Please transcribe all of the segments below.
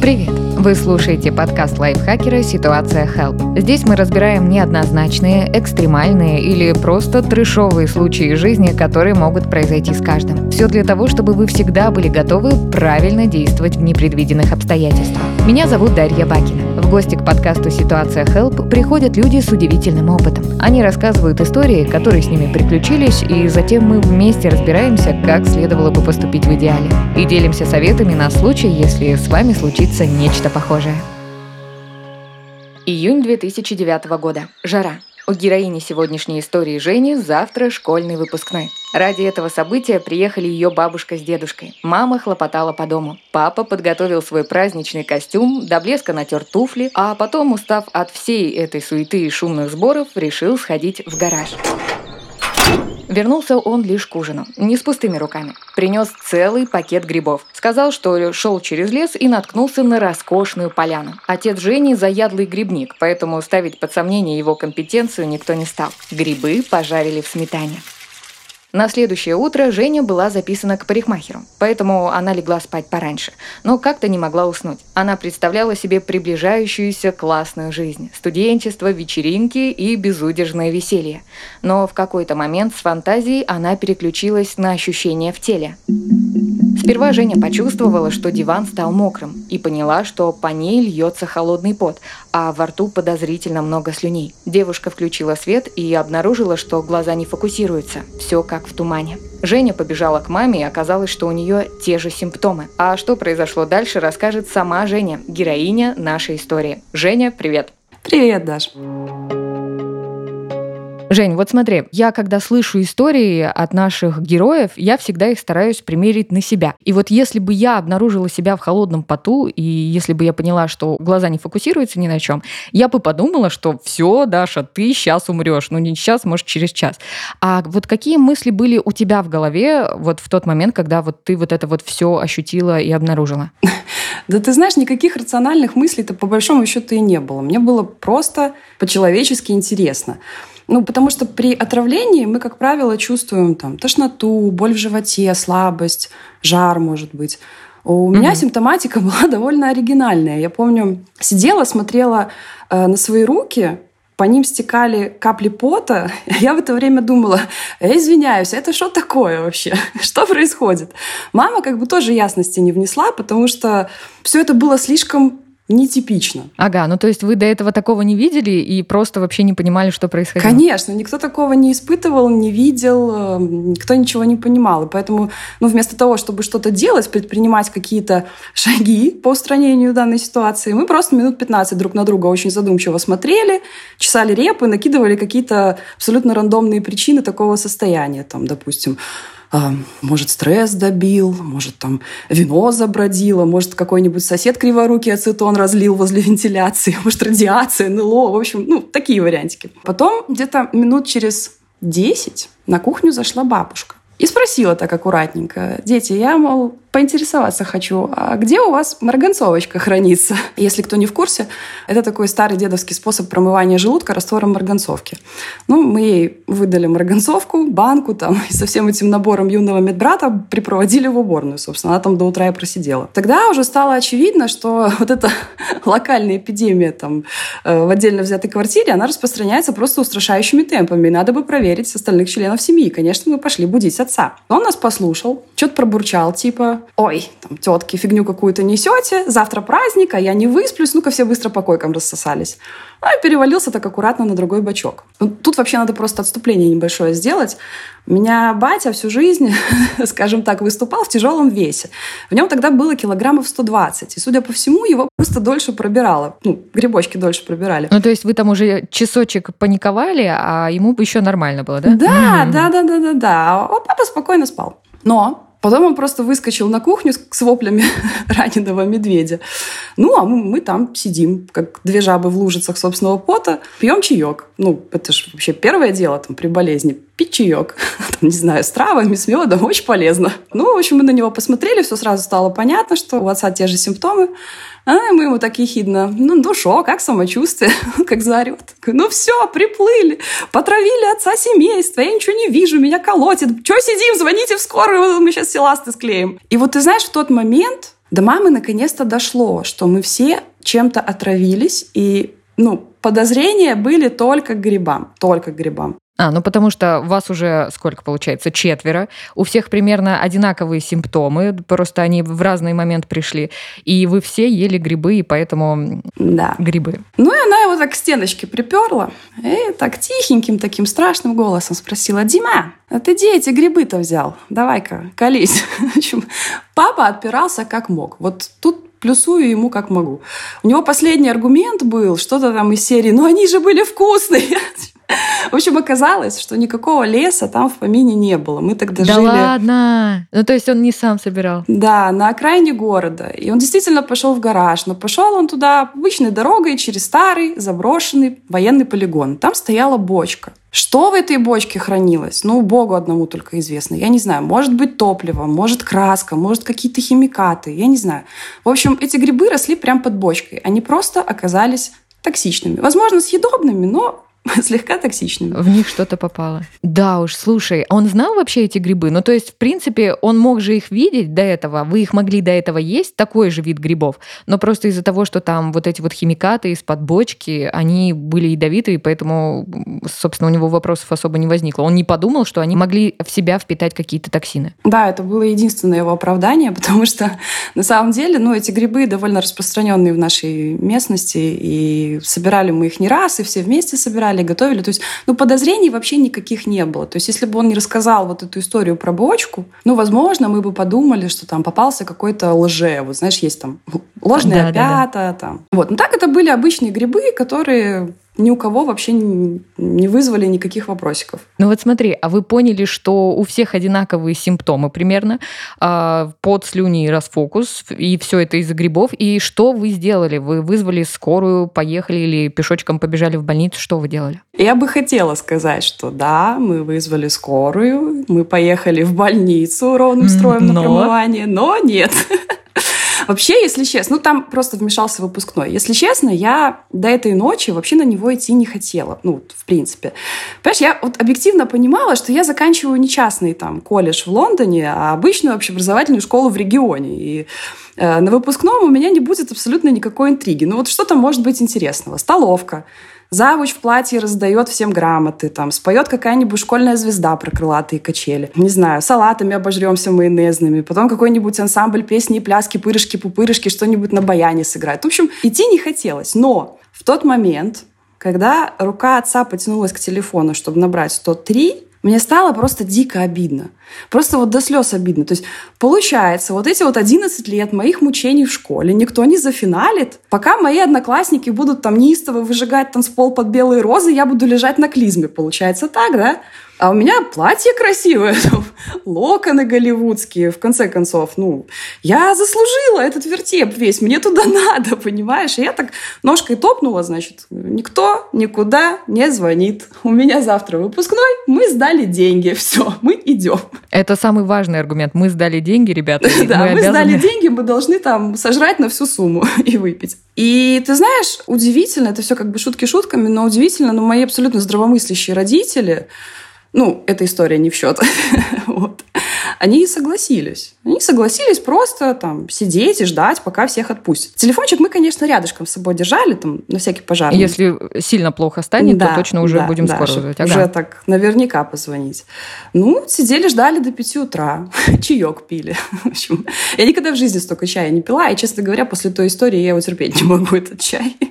Привет! Вы слушаете подкаст лайфхакера «Ситуация Help». Здесь мы разбираем неоднозначные, экстремальные или просто трешовые случаи жизни, которые могут произойти с каждым. Все для того, чтобы вы всегда были готовы правильно действовать в непредвиденных обстоятельствах. Меня зовут Дарья Бакина. В гости к подкасту «Ситуация Help» приходят люди с удивительным опытом. Они рассказывают истории, которые с ними приключились, и затем мы вместе разбираемся, как следовало бы поступить в идеале. И делимся советами на случай, если с вами случится нечто похожее. Июнь 2009 года. Жара. У героини сегодняшней истории Жени завтра школьный выпускной. Ради этого события приехали ее бабушка с дедушкой. Мама хлопотала по дому. Папа подготовил свой праздничный костюм, до блеска натер туфли, а потом, устав от всей этой суеты и шумных сборов, решил сходить в гараж. Вернулся он лишь к ужину, не с пустыми руками. Принес целый пакет грибов. Сказал, что шел через лес и наткнулся на роскошную поляну. Отец Жени – заядлый грибник, поэтому ставить под сомнение его компетенцию никто не стал. Грибы пожарили в сметане. На следующее утро Женя была записана к парикмахеру, поэтому она легла спать пораньше, но как-то не могла уснуть. Она представляла себе приближающуюся классную жизнь, студенчество, вечеринки и безудержное веселье. Но в какой-то момент с фантазией она переключилась на ощущения в теле. Сперва Женя почувствовала, что диван стал мокрым, и поняла, что по ней льется холодный пот, а во рту подозрительно много слюней. Девушка включила свет и обнаружила, что глаза не фокусируются. Все как в тумане. Женя побежала к маме, и оказалось, что у нее те же симптомы. А что произошло дальше, расскажет сама Женя, героиня нашей истории. Женя, привет! Привет, Даш! Жень, вот смотри, я когда слышу истории от наших героев, я всегда их стараюсь примерить на себя. И вот если бы я обнаружила себя в холодном поту, и если бы я поняла, что глаза не фокусируются ни на чем, я бы подумала, что все, Даша, ты сейчас умрешь. Ну, не сейчас, может, через час. А вот какие мысли были у тебя в голове вот в тот момент, когда вот ты вот это вот все ощутила и обнаружила? Да ты знаешь, никаких рациональных мыслей-то по большому счету и не было. Мне было просто по-человечески интересно. Ну, потому что при отравлении мы, как правило, чувствуем там тошноту, боль в животе, слабость, жар, может быть. У mm-hmm. меня симптоматика была довольно оригинальная. Я помню, сидела, смотрела э, на свои руки, по ним стекали капли пота. Я в это время думала, я извиняюсь, это что такое вообще? Что происходит? Мама как бы тоже ясности не внесла, потому что все это было слишком нетипично. Ага, ну то есть вы до этого такого не видели и просто вообще не понимали, что происходило? Конечно, никто такого не испытывал, не видел, эм, никто ничего не понимал. И поэтому ну, вместо того, чтобы что-то делать, предпринимать какие-то шаги по устранению данной ситуации, мы просто минут 15 друг на друга очень задумчиво смотрели, чесали репы, накидывали какие-то абсолютно рандомные причины такого состояния. Там, допустим, а, может, стресс добил, может, там вино забродило, может, какой-нибудь сосед криворукий ацетон разлил возле вентиляции, может, радиация, НЛО, в общем, ну, такие вариантики. Потом где-то минут через 10 на кухню зашла бабушка. И спросила так аккуратненько, дети, я, мол, поинтересоваться хочу, а где у вас марганцовочка хранится? Если кто не в курсе, это такой старый дедовский способ промывания желудка раствором марганцовки. Ну, мы ей выдали марганцовку, банку там, и со всем этим набором юного медбрата припроводили в уборную, собственно. Она там до утра и просидела. Тогда уже стало очевидно, что вот эта локальная эпидемия там э, в отдельно взятой квартире, она распространяется просто устрашающими темпами. И надо бы проверить остальных членов семьи. Конечно, мы пошли будить отца. Он нас послушал, что-то пробурчал, типа, ой, там, тетки, фигню какую-то несете, завтра праздник, а я не высплюсь, ну-ка все быстро по койкам рассосались. Ну и перевалился так аккуратно на другой бачок. Ну, тут вообще надо просто отступление небольшое сделать. Меня батя всю жизнь, скажем так, выступал в тяжелом весе. В нем тогда было килограммов 120. И, судя по всему, его просто дольше пробирало. Ну, грибочки дольше пробирали. Ну, то есть вы там уже часочек паниковали, а ему бы еще нормально было, да? Да, да, да, да, да, да. А папа спокойно спал. Но Потом он просто выскочил на кухню с воплями раненого медведя. Ну, а мы, там сидим, как две жабы в лужицах собственного пота, пьем чаек. Ну, это же вообще первое дело там, при болезни. Пить чаек. Там, не знаю, с травами, с медом, очень полезно. Ну, в общем, мы на него посмотрели, все сразу стало понятно, что у отца те же симптомы. А мы ему так ехидно, ну, ну как самочувствие? как заорет. Ну все, приплыли, потравили отца семейства, я ничего не вижу, меня колотит. Че сидим, звоните в скорую, мы сейчас все ласты склеим. И вот ты знаешь, в тот момент До мамы наконец-то дошло, что мы все чем-то отравились, и ну, подозрения были только к грибам, только к грибам. А, ну потому что вас уже сколько получается? Четверо. У всех примерно одинаковые симптомы, просто они в разный момент пришли. И вы все ели грибы, и поэтому да. грибы. Ну и она его так к стеночке приперла. И так тихеньким, таким страшным голосом спросила, Дима, а ты где эти грибы-то взял? Давай-ка, колись. В общем, папа отпирался как мог. Вот тут плюсую ему как могу. У него последний аргумент был, что-то там из серии, ну они же были вкусные. В общем, оказалось, что никакого леса там в помине не было. Мы тогда да жили... ладно? Ну, то есть он не сам собирал? Да, на окраине города. И он действительно пошел в гараж. Но пошел он туда обычной дорогой через старый заброшенный военный полигон. Там стояла бочка. Что в этой бочке хранилось? Ну, Богу одному только известно. Я не знаю. Может быть топливо, может краска, может какие-то химикаты. Я не знаю. В общем, эти грибы росли прямо под бочкой. Они просто оказались токсичными. Возможно, съедобными, но слегка токсичными. В них что-то попало. Да уж, слушай, он знал вообще эти грибы? Ну, то есть, в принципе, он мог же их видеть до этого, вы их могли до этого есть, такой же вид грибов, но просто из-за того, что там вот эти вот химикаты из-под бочки, они были ядовитые, поэтому, собственно, у него вопросов особо не возникло. Он не подумал, что они могли в себя впитать какие-то токсины. Да, это было единственное его оправдание, потому что на самом деле, ну, эти грибы довольно распространенные в нашей местности, и собирали мы их не раз, и все вместе собирали, собирали, готовили. То есть, ну, подозрений вообще никаких не было. То есть, если бы он не рассказал вот эту историю про бочку, ну, возможно, мы бы подумали, что там попался какой-то лже. Вот знаешь, есть там ложные да, опята. Да, да. Там. Вот. Но так это были обычные грибы, которые ни у кого вообще не вызвали никаких вопросиков. Ну вот смотри, а вы поняли, что у всех одинаковые симптомы примерно, а, под слюни и расфокус, и все это из-за грибов, и что вы сделали? Вы вызвали скорую, поехали или пешочком побежали в больницу? Что вы делали? Я бы хотела сказать, что да, мы вызвали скорую, мы поехали в больницу ровным строем но... на промывание, но нет. Вообще, если честно, ну там просто вмешался выпускной. Если честно, я до этой ночи вообще на него идти не хотела. Ну, в принципе. Понимаешь, я вот объективно понимала, что я заканчиваю не частный там колледж в Лондоне, а обычную общеобразовательную школу в регионе. И э, на выпускном у меня не будет абсолютно никакой интриги. Ну вот что там может быть интересного? Столовка, Завуч в платье раздает всем грамоты, там, споет какая-нибудь школьная звезда про крылатые качели. Не знаю, салатами обожремся майонезными, потом какой-нибудь ансамбль песни и пляски, пырышки, пупырышки, что-нибудь на баяне сыграет. В общем, идти не хотелось. Но в тот момент, когда рука отца потянулась к телефону, чтобы набрать 103, мне стало просто дико обидно. Просто вот до слез обидно. То есть получается, вот эти вот 11 лет моих мучений в школе никто не зафиналит. Пока мои одноклассники будут там неистово выжигать танцпол под белые розы, я буду лежать на клизме. Получается так, да? А у меня платье красивое, локоны голливудские, в конце концов. Ну, я заслужила этот вертеп весь, мне туда надо, понимаешь? И я так ножкой топнула, значит, никто никуда не звонит. У меня завтра выпускной, мы сдали деньги, все, мы идем. Это самый важный аргумент. Мы сдали деньги, ребята. Да, мы, мы сдали деньги, мы должны там сожрать на всю сумму и выпить. И ты знаешь, удивительно, это все как бы шутки шутками, но удивительно, но мои абсолютно здравомыслящие родители, ну, эта история не в счет. вот. Они согласились. Они согласились просто там сидеть и ждать, пока всех отпустят. Телефончик мы, конечно, рядышком с собой держали, там, на всякий пожар. Если сильно плохо станет, да, то точно уже да, будем да, скоро вызывать. Ага. Уже так наверняка позвонить. Ну, сидели, ждали до 5 утра. Чаек пили. В общем, я никогда в жизни столько чая не пила, и, честно говоря, после той истории я его терпеть не могу, этот чай.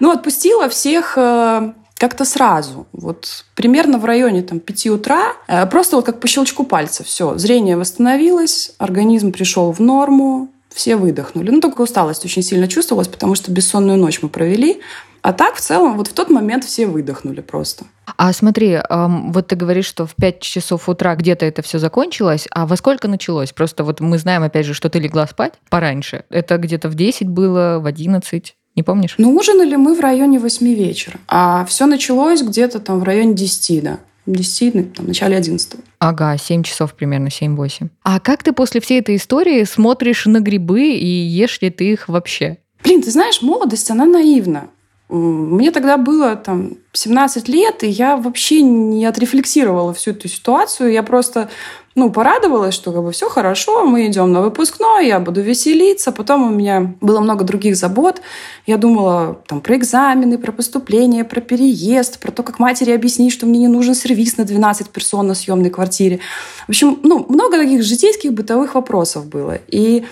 Ну, отпустила всех э, как-то сразу. Вот примерно в районе там, 5 утра, э, просто вот как по щелчку пальца, все, зрение восстановилось, организм пришел в норму, все выдохнули. Ну, только усталость очень сильно чувствовалась, потому что бессонную ночь мы провели. А так, в целом, вот в тот момент все выдохнули просто. А смотри, вот ты говоришь, что в 5 часов утра где-то это все закончилось, а во сколько началось? Просто вот мы знаем, опять же, что ты легла спать пораньше. Это где-то в 10 было, в 11? Не помнишь? Ну, ужинали мы в районе 8 вечера. А все началось где-то там в районе 10, да. 10, ну, там, в начале 11. Ага, 7 часов примерно, 7-8. А как ты после всей этой истории смотришь на грибы и ешь ли ты их вообще? Блин, ты знаешь, молодость, она наивна. Мне тогда было там 17 лет, и я вообще не отрефлексировала всю эту ситуацию. Я просто ну, порадовалась, что как бы все хорошо, мы идем на выпускной, я буду веселиться. Потом у меня было много других забот. Я думала там про экзамены, про поступление, про переезд, про то, как матери объяснить, что мне не нужен сервис на 12 персон на съемной квартире. В общем, ну, много таких житейских бытовых вопросов было. И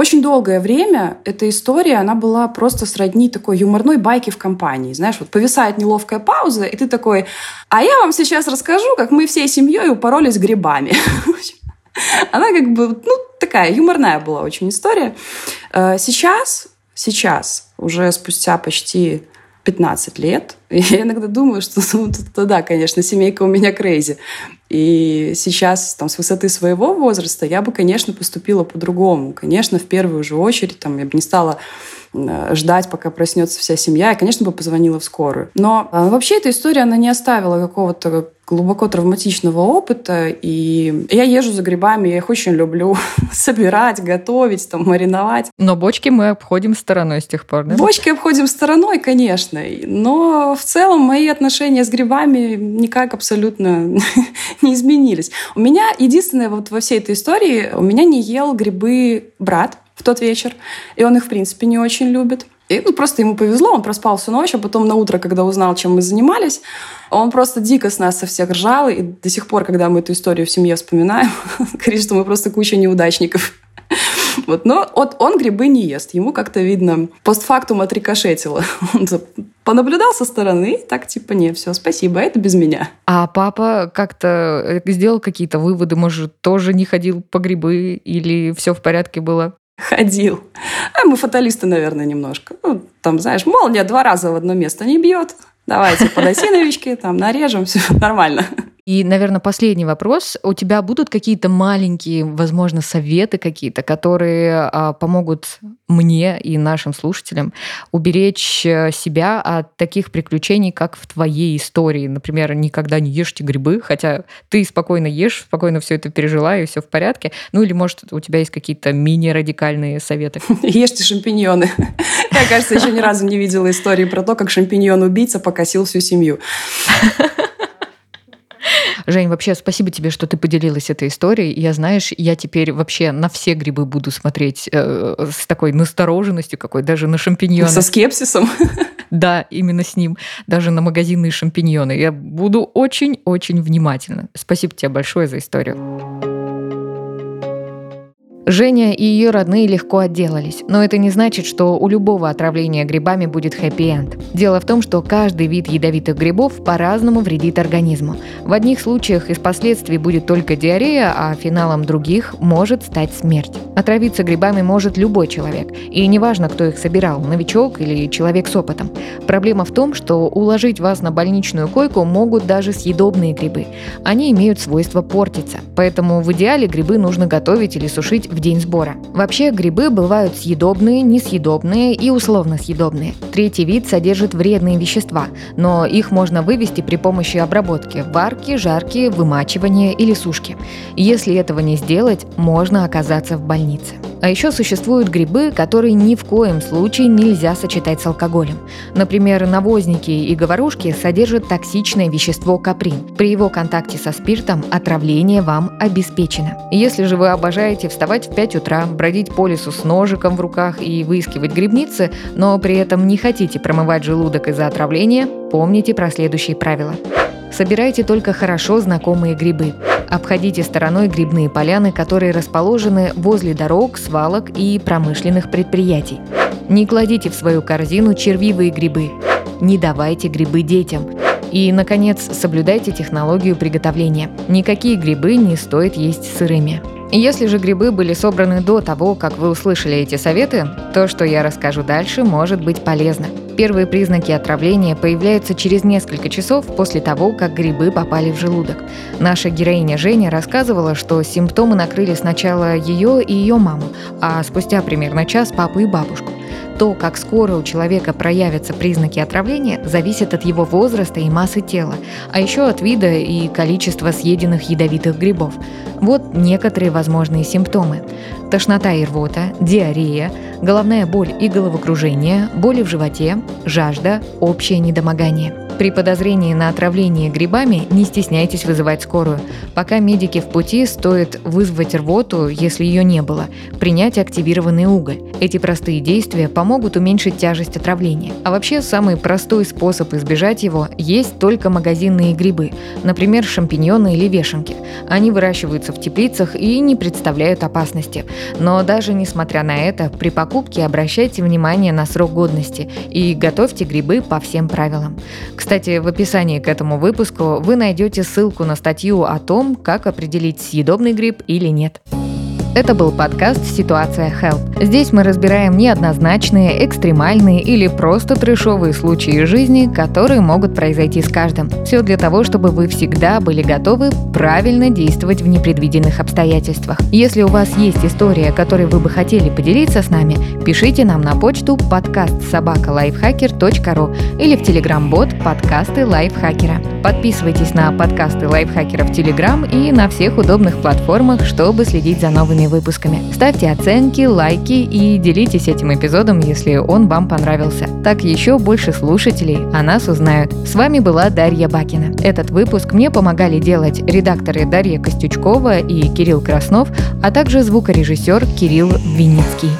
очень долгое время эта история, она была просто сродни такой юморной байки в компании. Знаешь, вот повисает неловкая пауза, и ты такой, а я вам сейчас расскажу, как мы всей семьей упоролись грибами. Она как бы, ну, такая юморная была очень история. Э, сейчас, сейчас, уже спустя почти 15 лет. И я иногда думаю, что ну, да, конечно, семейка у меня крейзи. И сейчас, там, с высоты своего возраста, я бы, конечно, поступила по-другому. Конечно, в первую же очередь, там, я бы не стала Э, ждать, пока проснется вся семья. Я, конечно, бы позвонила в скорую. Но э, вообще эта история, она не оставила какого-то глубоко травматичного опыта, и я езжу за грибами, я их очень люблю собирать, готовить, там, мариновать. Но бочки мы обходим стороной с тех пор, да? Бочки обходим стороной, конечно, но в целом мои отношения с грибами никак абсолютно не изменились. У меня единственное вот во всей этой истории, у меня не ел грибы брат, в тот вечер, и он их, в принципе, не очень любит. И ну, просто ему повезло, он проспал всю ночь, а потом на утро, когда узнал, чем мы занимались, он просто дико с нас со всех ржал, и до сих пор, когда мы эту историю в семье вспоминаем, говорит, что мы просто куча неудачников. Вот, но вот он грибы не ест. Ему как-то видно постфактум отрикошетило. Он понаблюдал со стороны, так типа, не, все, спасибо, это без меня. А папа как-то э, сделал какие-то выводы, может, тоже не ходил по грибы или все в порядке было? Ходил. А мы фаталисты, наверное, немножко. Ну, там, знаешь, молния два раза в одно место не бьет. Давайте подосиновички, там, нарежем, все нормально. И, наверное, последний вопрос. У тебя будут какие-то маленькие, возможно, советы какие-то, которые а, помогут мне и нашим слушателям уберечь э, себя от таких приключений, как в твоей истории. Например, никогда не ешьте грибы, хотя ты спокойно ешь, спокойно все это пережила, и все в порядке. Ну или, может, у тебя есть какие-то мини-радикальные советы? Ешьте шампиньоны. Я, кажется, еще ни разу не видела истории про то, как шампиньон-убийца покосил всю семью. Жень, вообще спасибо тебе, что ты поделилась этой историей. Я, знаешь, я теперь вообще на все грибы буду смотреть э, с такой настороженностью какой, даже на шампиньоны. Со скепсисом? Да, именно с ним. Даже на магазинные шампиньоны. Я буду очень-очень внимательна. Спасибо тебе большое за историю. Женя и ее родные легко отделались, но это не значит, что у любого отравления грибами будет хэппи-энд. Дело в том, что каждый вид ядовитых грибов по-разному вредит организму. В одних случаях из последствий будет только диарея, а финалом других может стать смерть. Отравиться грибами может любой человек, и неважно, кто их собирал, новичок или человек с опытом. Проблема в том, что уложить вас на больничную койку могут даже съедобные грибы. Они имеют свойство портиться, поэтому в идеале грибы нужно готовить или сушить в день сбора. Вообще грибы бывают съедобные, несъедобные и условно съедобные. Третий вид содержит вредные вещества, но их можно вывести при помощи обработки – варки, жарки, вымачивания или сушки. Если этого не сделать, можно оказаться в больнице. А еще существуют грибы, которые ни в коем случае нельзя сочетать с алкоголем. Например, навозники и говорушки содержат токсичное вещество каприн. При его контакте со спиртом отравление вам обеспечено. Если же вы обожаете вставать в 5 утра, бродить по лесу с ножиком в руках и выискивать грибницы, но при этом не хотите промывать желудок из-за отравления, помните про следующие правила. Собирайте только хорошо знакомые грибы. Обходите стороной грибные поляны, которые расположены возле дорог, свалок и промышленных предприятий. Не кладите в свою корзину червивые грибы. Не давайте грибы детям. И, наконец, соблюдайте технологию приготовления. Никакие грибы не стоит есть сырыми. Если же грибы были собраны до того, как вы услышали эти советы, то, что я расскажу дальше, может быть полезно. Первые признаки отравления появляются через несколько часов после того, как грибы попали в желудок. Наша героиня Женя рассказывала, что симптомы накрыли сначала ее и ее маму, а спустя примерно час папу и бабушку. То, как скоро у человека проявятся признаки отравления, зависит от его возраста и массы тела, а еще от вида и количества съеденных ядовитых грибов. Вот некоторые возможные симптомы. Тошнота и рвота, диарея, головная боль и головокружение, боли в животе, жажда, общее недомогание. При подозрении на отравление грибами не стесняйтесь вызывать скорую. Пока медики в пути, стоит вызвать рвоту, если ее не было, принять активированный уголь. Эти простые действия помогут уменьшить тяжесть отравления. А вообще, самый простой способ избежать его – есть только магазинные грибы, например, шампиньоны или вешенки. Они выращиваются в теплицах и не представляют опасности. Но даже несмотря на это, при покупке обращайте внимание на срок годности и готовьте грибы по всем правилам. Кстати, в описании к этому выпуску вы найдете ссылку на статью о том, как определить съедобный гриб или нет. Это был подкаст «Ситуация Help». Здесь мы разбираем неоднозначные, экстремальные или просто трешовые случаи жизни, которые могут произойти с каждым. Все для того, чтобы вы всегда были готовы правильно действовать в непредвиденных обстоятельствах. Если у вас есть история, которой вы бы хотели поделиться с нами, пишите нам на почту подкаст собакалайфхакер.ру или в телеграм-бот подкасты лайфхакера. Подписывайтесь на подкасты лайфхакера в Телеграм и на всех удобных платформах, чтобы следить за новыми выпусками. Ставьте оценки, лайки и делитесь этим эпизодом, если он вам понравился. Так еще больше слушателей о нас узнают. С вами была Дарья Бакина. Этот выпуск мне помогали делать редакторы Дарья Костючкова и Кирилл Краснов, а также звукорежиссер Кирилл Винницкий.